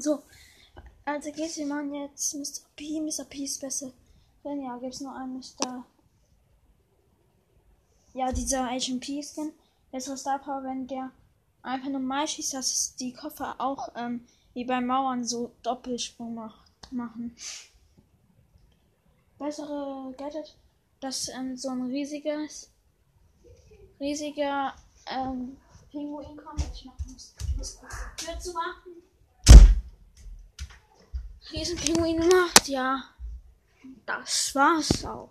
So, also geht's wir machen jetzt Mr. P. Mr. P ist besser. Denn ja, gibt's nur einen Mr. Ja, dieser Agent P Skin. Bessere Star Power, wenn der einfach normal schießt, dass die Koffer auch ähm, wie bei Mauern so Doppelsprung macht, machen. Bessere Gadget, dass ähm, so ein riesiges, riesiger ähm, Pinguin kommt. Ich mach, muss, muss Tür zu machen. Riesenpinguin gemacht, ja. Das war's auch.